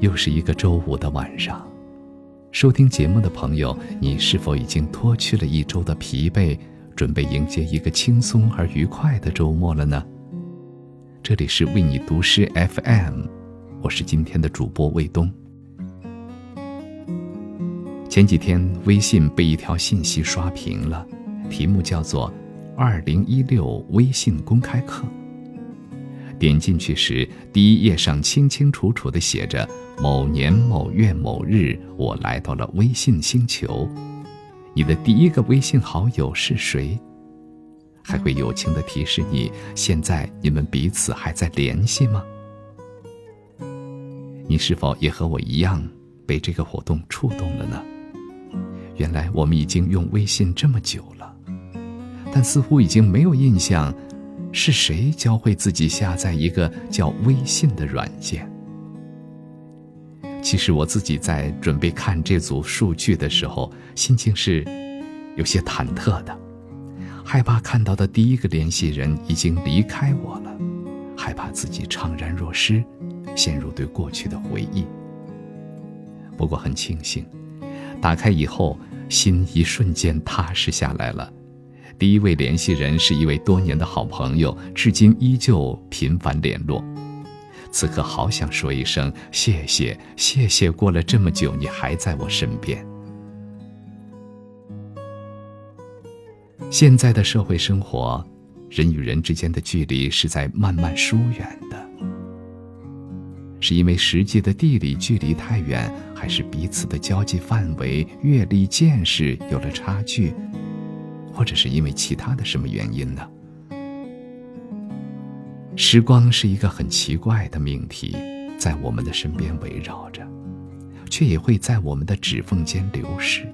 又是一个周五的晚上，收听节目的朋友，你是否已经脱去了一周的疲惫，准备迎接一个轻松而愉快的周末了呢？这里是为你读诗 FM，我是今天的主播卫东。前几天微信被一条信息刷屏了，题目叫做“二零一六微信公开课”。点进去时，第一页上清清楚楚地写着：“某年某月某日，我来到了微信星球。你的第一个微信好友是谁？”还会友情地提示你：“现在你们彼此还在联系吗？”你是否也和我一样被这个活动触动了呢？原来我们已经用微信这么久了，但似乎已经没有印象。是谁教会自己下载一个叫微信的软件？其实我自己在准备看这组数据的时候，心情是有些忐忑的，害怕看到的第一个联系人已经离开我了，害怕自己怅然若失，陷入对过去的回忆。不过很庆幸，打开以后，心一瞬间踏实下来了。第一位联系人是一位多年的好朋友，至今依旧频繁联络。此刻好想说一声谢谢，谢谢！过了这么久，你还在我身边。现在的社会生活，人与人之间的距离是在慢慢疏远的，是因为实际的地理距离太远，还是彼此的交际范围、阅历、见识有了差距？或者是因为其他的什么原因呢？时光是一个很奇怪的命题，在我们的身边围绕着，却也会在我们的指缝间流逝。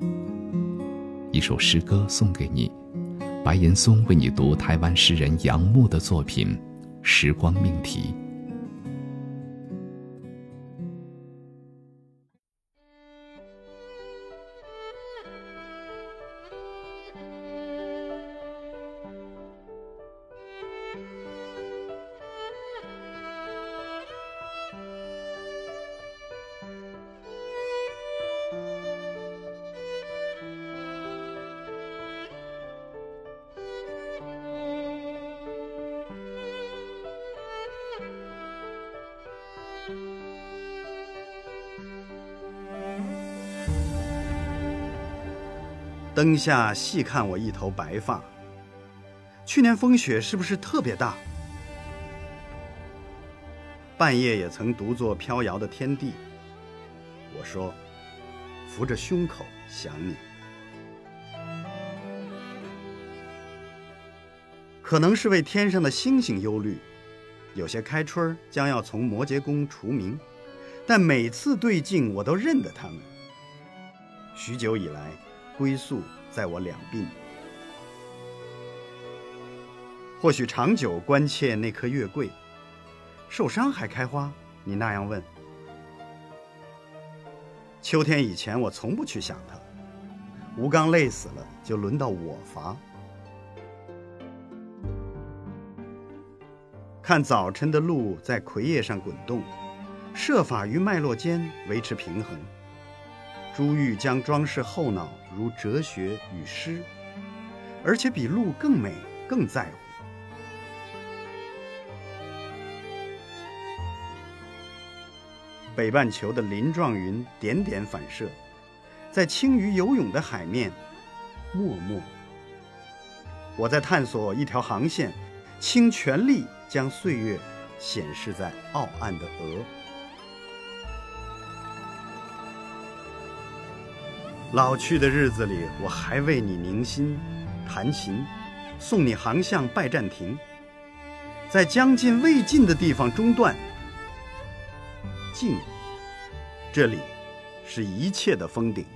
一首诗歌送给你，白岩松为你读台湾诗人杨牧的作品《时光命题》。灯下细看我一头白发，去年风雪是不是特别大？半夜也曾独坐飘摇的天地。我说，扶着胸口想你。可能是为天上的星星忧虑，有些开春将要从摩羯宫除名，但每次对镜我都认得他们。许久以来。归宿在我两鬓，或许长久关切那棵月桂，受伤还开花，你那样问。秋天以前，我从不去想它。吴刚累死了，就轮到我伐。看早晨的露在葵叶上滚动，设法于脉络间维持平衡。珠玉将装饰后脑如哲学与诗，而且比鹿更美更在乎。北半球的鳞状云点点反射，在轻鱼游泳的海面，默默。我在探索一条航线，倾全力将岁月显示在傲岸的鹅。老去的日子里，我还为你凝心弹琴，送你航向拜占庭，在将近未尽的地方中断。静，这里是一切的峰顶。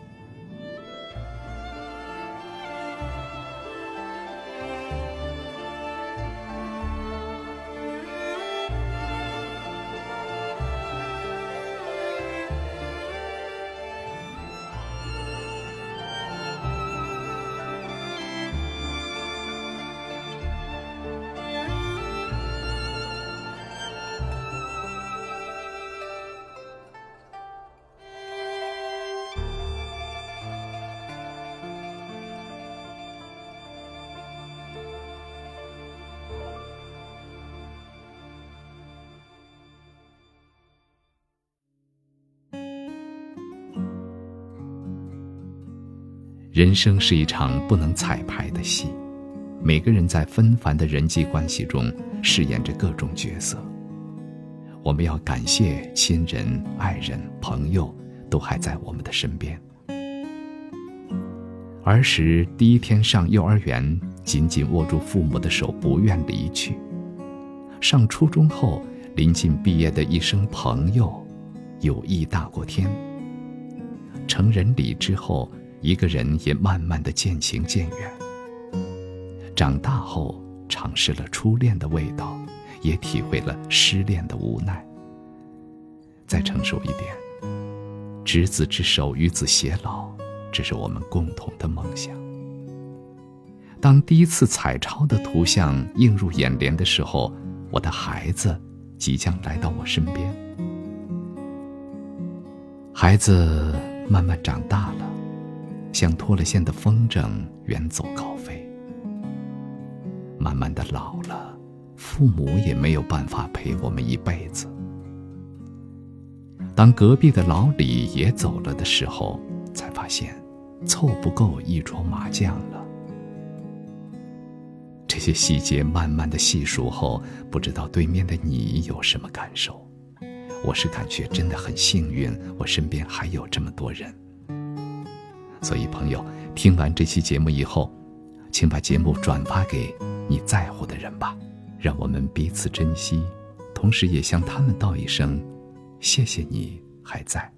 人生是一场不能彩排的戏，每个人在纷繁的人际关系中饰演着各种角色。我们要感谢亲人、爱人、朋友，都还在我们的身边。儿时第一天上幼儿园，紧紧握住父母的手，不愿离去；上初中后，临近毕业的一声朋友，友谊大过天。成人礼之后，一个人也慢慢的渐行渐远。长大后，尝试了初恋的味道。也体会了失恋的无奈。再成熟一点，执子之手，与子偕老，这是我们共同的梦想。当第一次彩超的图像映入眼帘的时候，我的孩子即将来到我身边。孩子慢慢长大了，像脱了线的风筝，远走高飞。慢慢的老了。父母也没有办法陪我们一辈子。当隔壁的老李也走了的时候，才发现凑不够一桌麻将了。这些细节慢慢的细数后，不知道对面的你有什么感受？我是感觉真的很幸运，我身边还有这么多人。所以朋友，听完这期节目以后，请把节目转发给你在乎的人吧。让我们彼此珍惜，同时也向他们道一声：谢谢你还在。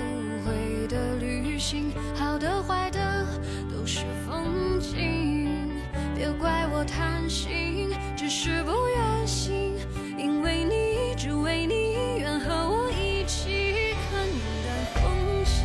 贪心，只是不愿醒，因为你，只为你。愿和我一起看云淡风轻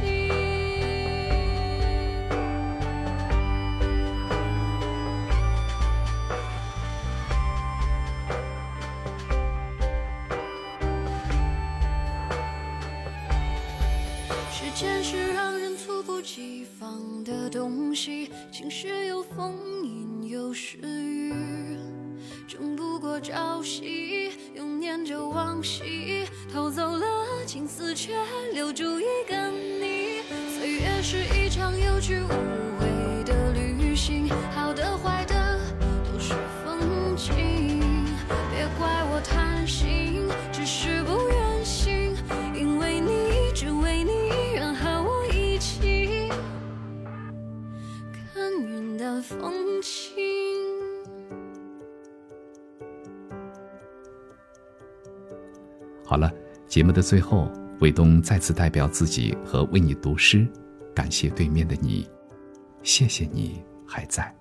时间是让人猝不及防的东西，晴时有风，阴有时雨，朝夕，又念着往昔，偷走了青丝，却留住一个你。岁月是一场有去无好了，节目的最后，卫东再次代表自己和为你读诗，感谢对面的你，谢谢你还在。